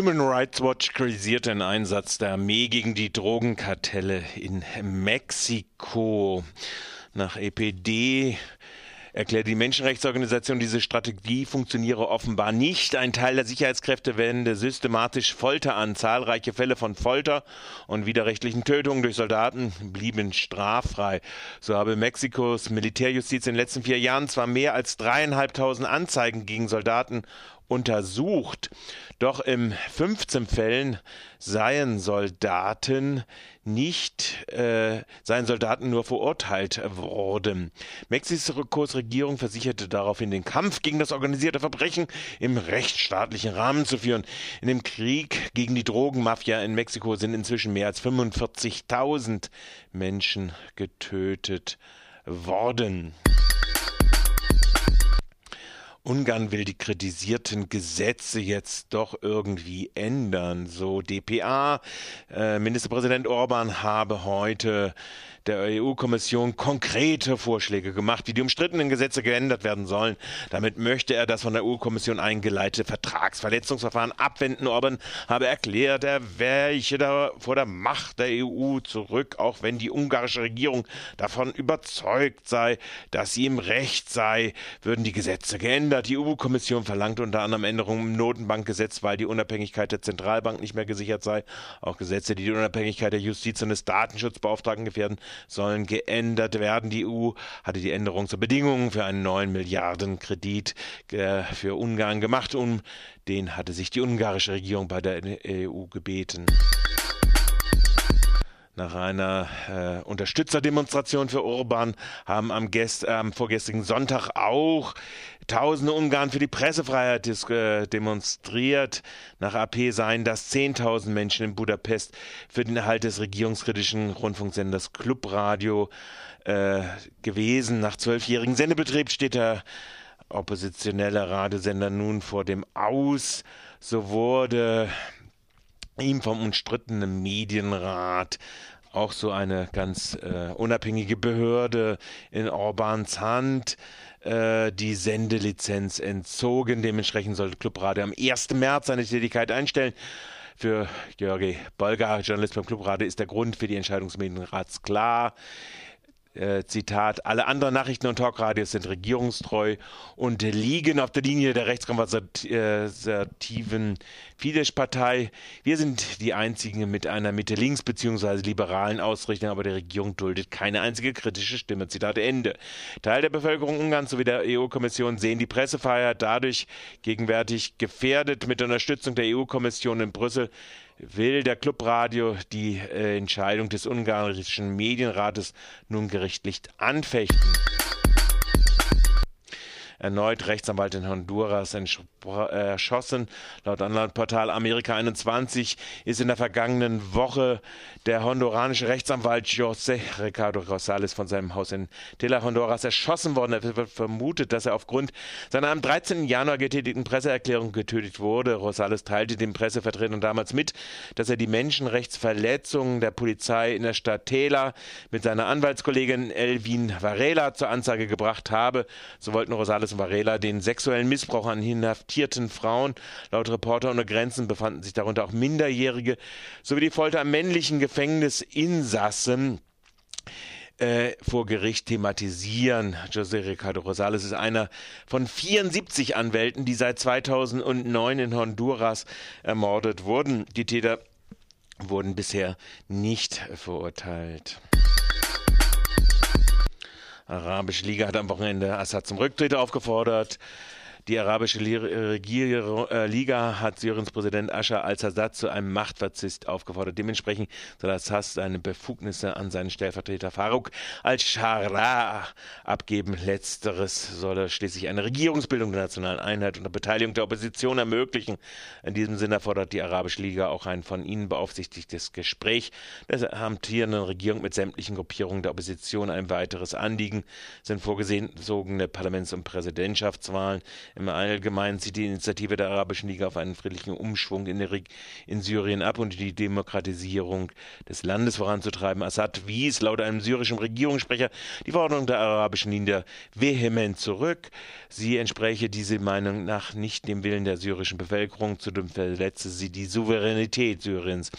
Human Rights Watch kritisiert den Einsatz der Armee gegen die Drogenkartelle in Mexiko. Nach EPD erklärt die Menschenrechtsorganisation, diese Strategie funktioniere offenbar nicht. Ein Teil der Sicherheitskräfte wende systematisch Folter an. Zahlreiche Fälle von Folter und widerrechtlichen Tötungen durch Soldaten blieben straffrei. So habe Mexikos Militärjustiz in den letzten vier Jahren zwar mehr als dreieinhalbtausend Anzeigen gegen Soldaten untersucht. Doch in 15 Fällen seien Soldaten nicht, äh, seien Soldaten nur verurteilt worden. Mexikos Regierung versicherte daraufhin, den Kampf gegen das organisierte Verbrechen im rechtsstaatlichen Rahmen zu führen. In dem Krieg gegen die Drogenmafia in Mexiko sind inzwischen mehr als 45.000 Menschen getötet worden. Ungarn will die kritisierten Gesetze jetzt doch irgendwie ändern. So DPA. Äh, Ministerpräsident Orban habe heute der EU-Kommission konkrete Vorschläge gemacht, wie die umstrittenen Gesetze geändert werden sollen. Damit möchte er das von der EU-Kommission eingeleitete Vertragsverletzungsverfahren abwenden. Orban habe erklärt, er weiche da vor der Macht der EU zurück, auch wenn die ungarische Regierung davon überzeugt sei, dass sie im Recht sei, würden die Gesetze geändert. Die EU-Kommission verlangt unter anderem Änderungen im Notenbankgesetz, weil die Unabhängigkeit der Zentralbank nicht mehr gesichert sei. Auch Gesetze, die die Unabhängigkeit der Justiz und des Datenschutzbeauftragten gefährden, sollen geändert werden. Die EU hatte die Änderung zur Bedingung für einen neuen Milliardenkredit äh, für Ungarn gemacht. Um den hatte sich die ungarische Regierung bei der EU gebeten. Nach einer äh, Unterstützerdemonstration für Orban haben am, Gest, äh, vorgestrigen Sonntag auch Tausende Ungarn für die Pressefreiheit äh, demonstriert. Nach AP seien das 10.000 Menschen in Budapest für den Erhalt des regierungskritischen Rundfunksenders Clubradio äh, gewesen. Nach zwölfjährigen Sendebetrieb steht der oppositionelle Radiosender nun vor dem Aus. So wurde ihm vom umstrittenen Medienrat auch so eine ganz äh, unabhängige Behörde in Orbans Hand äh, die Sendelizenz entzogen. Dementsprechend sollte Clubradio am 1. März seine Tätigkeit einstellen. Für Georgi Bolgar, Journalist beim Clubradio, ist der Grund für die Entscheidung des Medienrats klar. Äh, Zitat, alle anderen Nachrichten- und Talkradios sind regierungstreu und liegen auf der Linie der rechtskonservativen Fidesz-Partei. Wir sind die einzigen mit einer Mitte-Links- bzw. liberalen Ausrichtung, aber die Regierung duldet keine einzige kritische Stimme. Zitat Ende. Teil der Bevölkerung Ungarns sowie der EU-Kommission sehen die Pressefreiheit dadurch gegenwärtig gefährdet. Mit Unterstützung der EU-Kommission in Brüssel will der Clubradio die äh, Entscheidung des ungarischen Medienrates nun gerichtlich anfechten erneut Rechtsanwalt in Honduras erschossen. Laut Online-Portal Amerika 21 ist in der vergangenen Woche der honduranische Rechtsanwalt José Ricardo Rosales von seinem Haus in Tela, Honduras erschossen worden. Es wird vermutet, dass er aufgrund seiner am 13. Januar getätigten Presseerklärung getötet wurde. Rosales teilte dem Pressevertretern damals mit, dass er die Menschenrechtsverletzungen der Polizei in der Stadt Tela mit seiner Anwaltskollegin Elvin Varela zur Anzeige gebracht habe. So wollten Rosales Carlos Varela den sexuellen Missbrauch an inhaftierten Frauen. Laut Reporter ohne Grenzen befanden sich darunter auch Minderjährige sowie die Folter an männlichen Gefängnisinsassen äh, vor Gericht thematisieren. José Ricardo Rosales ist einer von 74 Anwälten, die seit 2009 in Honduras ermordet wurden. Die Täter wurden bisher nicht verurteilt. Arabische Liga hat am Wochenende Assad zum Rücktritt aufgefordert. Die arabische äh, Liga hat Syriens Präsident Ascher al-Assad zu einem Machtverzist aufgefordert. Dementsprechend soll Assad seine Befugnisse an seinen Stellvertreter Farouk al-Shara abgeben. Letzteres soll er schließlich eine Regierungsbildung der nationalen Einheit unter Beteiligung der Opposition ermöglichen. In diesem Sinne fordert die arabische Liga auch ein von ihnen beaufsichtigtes Gespräch der amtierenden Regierung mit sämtlichen Gruppierungen der Opposition. Ein weiteres Anliegen sind vorgesehene Parlaments- und Präsidentschaftswahlen Im Allgemeinen zieht die Initiative der Arabischen Liga auf einen friedlichen Umschwung in, in Syrien ab und die Demokratisierung des Landes voranzutreiben. Assad wies laut einem syrischen Regierungssprecher die Verordnung der Arabischen Liga vehement zurück. Sie entspräche diese Meinung nach nicht dem Willen der syrischen Bevölkerung, zudem verletze sie die Souveränität Syriens.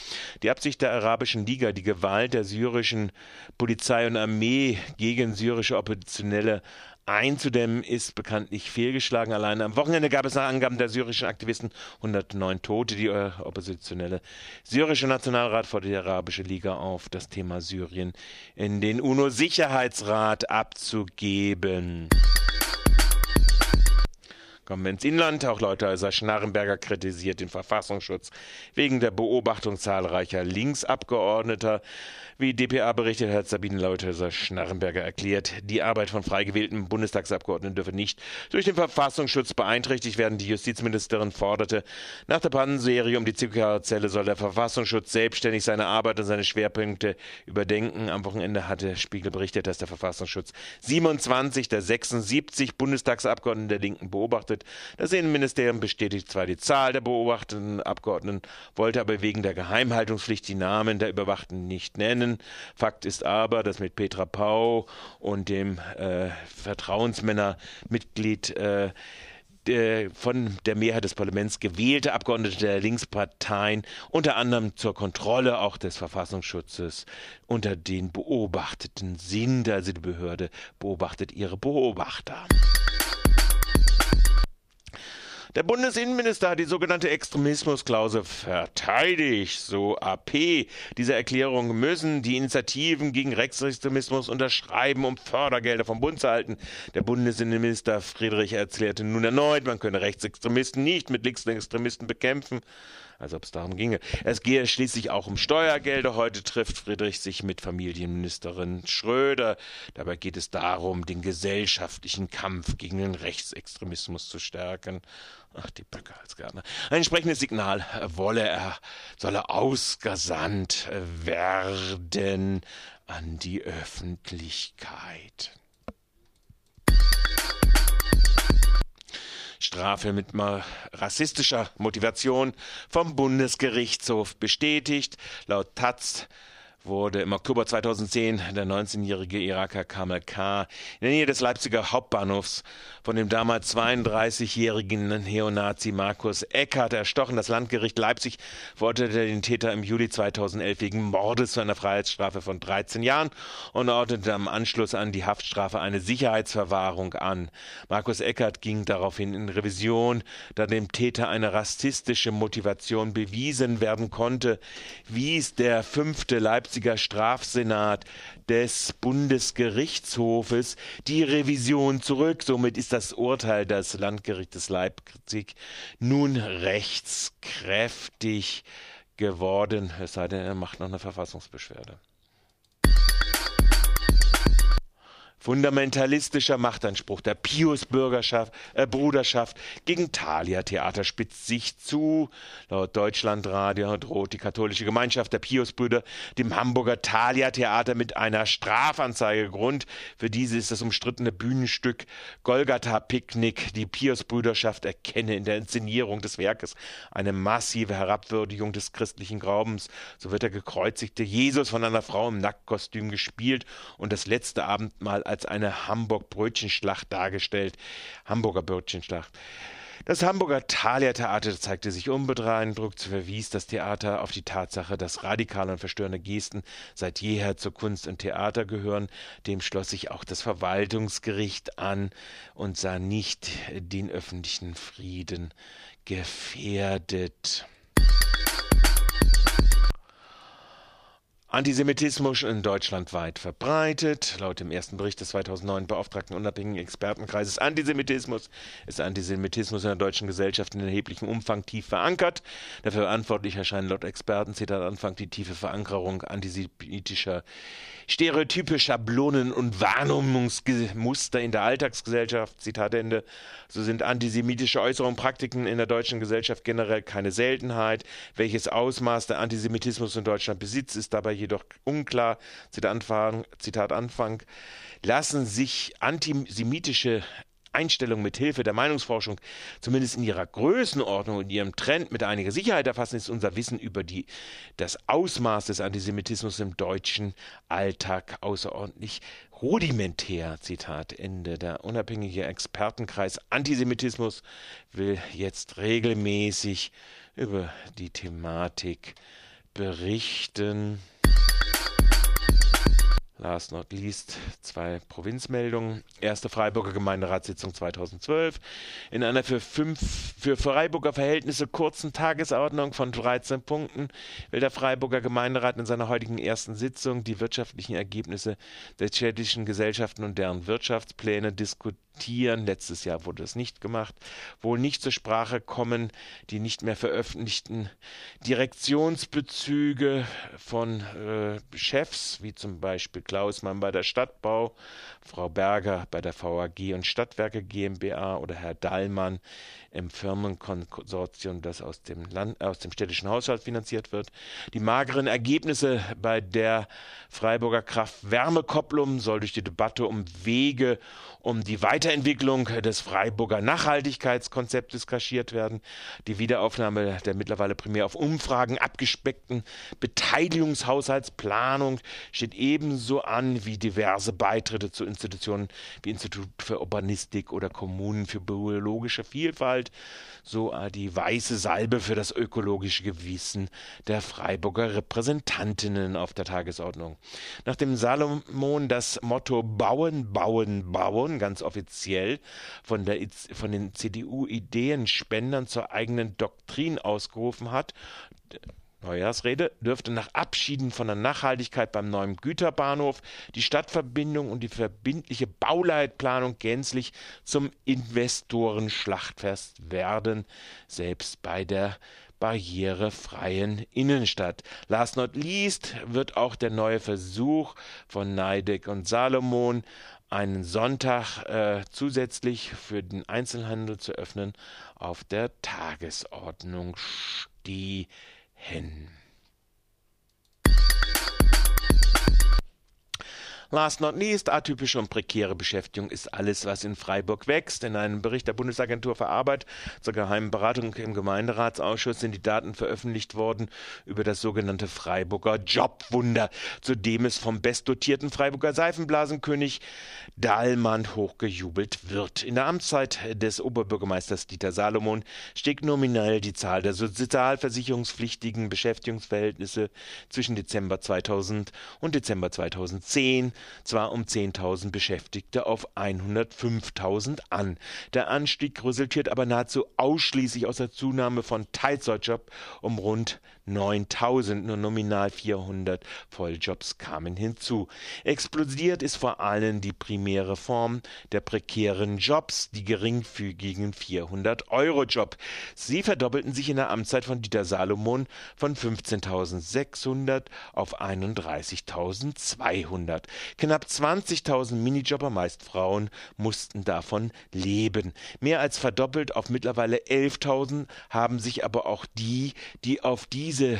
Die Absicht der Arabischen Liga, die Gewalt der syrischen Polizei und Armee gegen syrische Oppositionelle einzudämmen, ist bekanntlich fehlgeschlagen. Allein am Wochenende gab es nach Angaben der syrischen Aktivisten 109 Tote. Die äh, oppositionelle syrische Nationalrat fordert die Arabische Liga auf, das Thema Syrien in den UNO-Sicherheitsrat abzugeben. Kommen wir ins Inland. Auch Leuthäuser Schnarrenberger kritisiert den Verfassungsschutz wegen der Beobachtung zahlreicher Linksabgeordneter. Wie dpa berichtet hat Sabine Leuthäuser Schnarrenberger erklärt, die Arbeit von frei gewählten Bundestagsabgeordneten dürfe nicht durch den Verfassungsschutz beeinträchtigt werden. Die Justizministerin forderte, nach der Pannenserie um die Zelle soll der Verfassungsschutz selbstständig seine Arbeit und seine Schwerpunkte überdenken. Am Wochenende hatte Spiegel berichtet, dass der Verfassungsschutz 27 der 76 Bundestagsabgeordneten der Linken beobachtet. Das Innenministerium bestätigt zwar die Zahl der beobachteten Abgeordneten, wollte aber wegen der Geheimhaltungspflicht die Namen der Überwachten nicht nennen. Fakt ist aber, dass mit Petra Pau und dem äh, Vertrauensmännermitglied äh, von der Mehrheit des Parlaments gewählte Abgeordnete der Linksparteien unter anderem zur Kontrolle auch des Verfassungsschutzes unter den Beobachteten sind. Also die Behörde beobachtet ihre Beobachter. Der Bundesinnenminister hat die sogenannte Extremismusklausel verteidigt, so AP. Diese Erklärung müssen die Initiativen gegen Rechtsextremismus unterschreiben, um Fördergelder vom Bund zu halten. Der Bundesinnenminister Friedrich erklärte nun erneut, man könne Rechtsextremisten nicht mit Linksextremisten bekämpfen als ob es darum ginge. Es gehe schließlich auch um Steuergelder. Heute trifft Friedrich sich mit Familienministerin Schröder. Dabei geht es darum, den gesellschaftlichen Kampf gegen den Rechtsextremismus zu stärken. Ach, die Böcke als Gärtner. Ein entsprechendes Signal wolle er, solle ausgesandt werden an die Öffentlichkeit. Strafe mit rassistischer Motivation vom Bundesgerichtshof bestätigt. Laut Taz wurde im Oktober 2010 der 19-jährige Iraker Kamal K. in der Nähe des Leipziger Hauptbahnhofs von dem damals 32-jährigen Neonazi Markus Eckert erstochen. Das Landgericht Leipzig verurteilte den Täter im Juli 2011 wegen Mordes zu einer Freiheitsstrafe von 13 Jahren und ordnete am Anschluss an die Haftstrafe eine Sicherheitsverwahrung an. Markus Eckert ging daraufhin in Revision, da dem Täter eine rassistische Motivation bewiesen werden konnte, wies der fünfte Leipziger Strafsenat des Bundesgerichtshofes die Revision zurück. Somit ist das Urteil des Landgerichtes Leipzig nun rechtskräftig geworden, es sei denn, er macht noch eine Verfassungsbeschwerde. Fundamentalistischer Machtanspruch der Pius-Bürgerschaft, äh, Bruderschaft gegen Thalia-Theater spitzt sich zu. Laut Deutschlandradio droht die katholische Gemeinschaft der Pius-Brüder dem Hamburger Thalia-Theater mit einer Strafanzeige. Grund für diese ist das umstrittene Bühnenstück Golgatha-Picknick. Die Pius-Brüderschaft erkenne in der Inszenierung des Werkes eine massive Herabwürdigung des christlichen Glaubens. So wird der gekreuzigte Jesus von einer Frau im Nacktkostüm gespielt und das letzte Abendmahl als eine Hamburg-Brötchenschlacht dargestellt. Hamburger Brötchenschlacht. Das Hamburger Thalia Theater zeigte sich unbeeindruckt, verwies das Theater auf die Tatsache, dass radikale und verstörende Gesten seit jeher zur Kunst und Theater gehören. Dem schloss sich auch das Verwaltungsgericht an und sah nicht den öffentlichen Frieden gefährdet. Antisemitismus in Deutschland weit verbreitet. Laut dem ersten Bericht des 2009 beauftragten unabhängigen Expertenkreises Antisemitismus ist Antisemitismus in der deutschen Gesellschaft in erheblichem Umfang tief verankert. Der verantwortlich erscheinen laut Experten, Zitat Anfang, die tiefe Verankerung antisemitischer Stereotype, Schablonen und Wahrnehmungsmuster in der Alltagsgesellschaft, Zitat Ende. So sind antisemitische Äußerungen, Praktiken in der deutschen Gesellschaft generell keine Seltenheit. Welches Ausmaß der Antisemitismus in Deutschland besitzt, ist dabei jedoch unklar. Zitat Anfang, Zitat Anfang lassen sich antisemitische Einstellung mit Hilfe der Meinungsforschung zumindest in ihrer Größenordnung und ihrem Trend mit einiger Sicherheit erfassen, ist unser Wissen über die, das Ausmaß des Antisemitismus im deutschen Alltag außerordentlich rudimentär. Zitat Ende. Der unabhängige Expertenkreis Antisemitismus will jetzt regelmäßig über die Thematik berichten. Last not least zwei Provinzmeldungen. Erste Freiburger Gemeinderatssitzung 2012. In einer für, fünf, für Freiburger Verhältnisse kurzen Tagesordnung von 13 Punkten will der Freiburger Gemeinderat in seiner heutigen ersten Sitzung die wirtschaftlichen Ergebnisse der städtischen Gesellschaften und deren Wirtschaftspläne diskutieren Tieren, letztes Jahr wurde es nicht gemacht, wohl nicht zur Sprache kommen die nicht mehr veröffentlichten Direktionsbezüge von äh, Chefs, wie zum Beispiel Klausmann bei der Stadtbau, Frau Berger bei der VAG und Stadtwerke GmbH oder Herr Dallmann im Firmenkonsortium, das aus dem, Land, aus dem städtischen Haushalt finanziert wird. Die mageren Ergebnisse bei der Freiburger Kraft-Wärme-Kopplung soll durch die Debatte um Wege, um die Weiterentwicklung des Freiburger Nachhaltigkeitskonzeptes kaschiert werden. Die Wiederaufnahme der mittlerweile primär auf Umfragen abgespeckten Beteiligungshaushaltsplanung steht ebenso an wie diverse Beitritte zu Institutionen wie Institut für Urbanistik oder Kommunen für biologische Vielfalt so die weiße Salbe für das ökologische Gewissen der Freiburger Repräsentantinnen auf der Tagesordnung. Nachdem Salomon das Motto Bauen, Bauen, Bauen ganz offiziell von, der, von den CDU-Ideenspendern zur eigenen Doktrin ausgerufen hat, Neujahrsrede dürfte nach Abschieden von der Nachhaltigkeit beim neuen Güterbahnhof die Stadtverbindung und die verbindliche Bauleitplanung gänzlich zum Investorenschlachtfest werden, selbst bei der barrierefreien Innenstadt. Last not least wird auch der neue Versuch von Neideck und Salomon, einen Sonntag äh, zusätzlich für den Einzelhandel zu öffnen, auf der Tagesordnung stehen Last not least, atypische und prekäre Beschäftigung ist alles, was in Freiburg wächst. In einem Bericht der Bundesagentur für Arbeit zur geheimen Beratung im Gemeinderatsausschuss sind die Daten veröffentlicht worden über das sogenannte Freiburger Jobwunder, zu dem es vom bestdotierten Freiburger Seifenblasenkönig Dahlmann hochgejubelt wird. In der Amtszeit des Oberbürgermeisters Dieter Salomon stieg nominell die Zahl der sozialversicherungspflichtigen Beschäftigungsverhältnisse zwischen Dezember 2000 und Dezember 2010 zwar um 10.000 Beschäftigte auf 105.000 an. Der Anstieg resultiert aber nahezu ausschließlich aus der Zunahme von Teilzeitjob um rund 9000, nur nominal 400 Volljobs kamen hinzu. Explodiert ist vor allem die primäre Form der prekären Jobs, die geringfügigen 400-Euro-Job. Sie verdoppelten sich in der Amtszeit von Dieter Salomon von 15.600 auf 31.200. Knapp 20.000 Minijobber, meist Frauen, mussten davon leben. Mehr als verdoppelt auf mittlerweile 11.000 haben sich aber auch die, die auf diese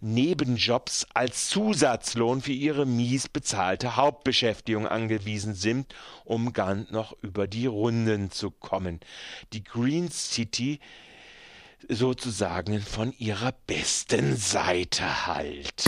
Nebenjobs als Zusatzlohn für ihre mies bezahlte Hauptbeschäftigung angewiesen sind, um ganz noch über die Runden zu kommen. Die Green City sozusagen von ihrer besten Seite halt.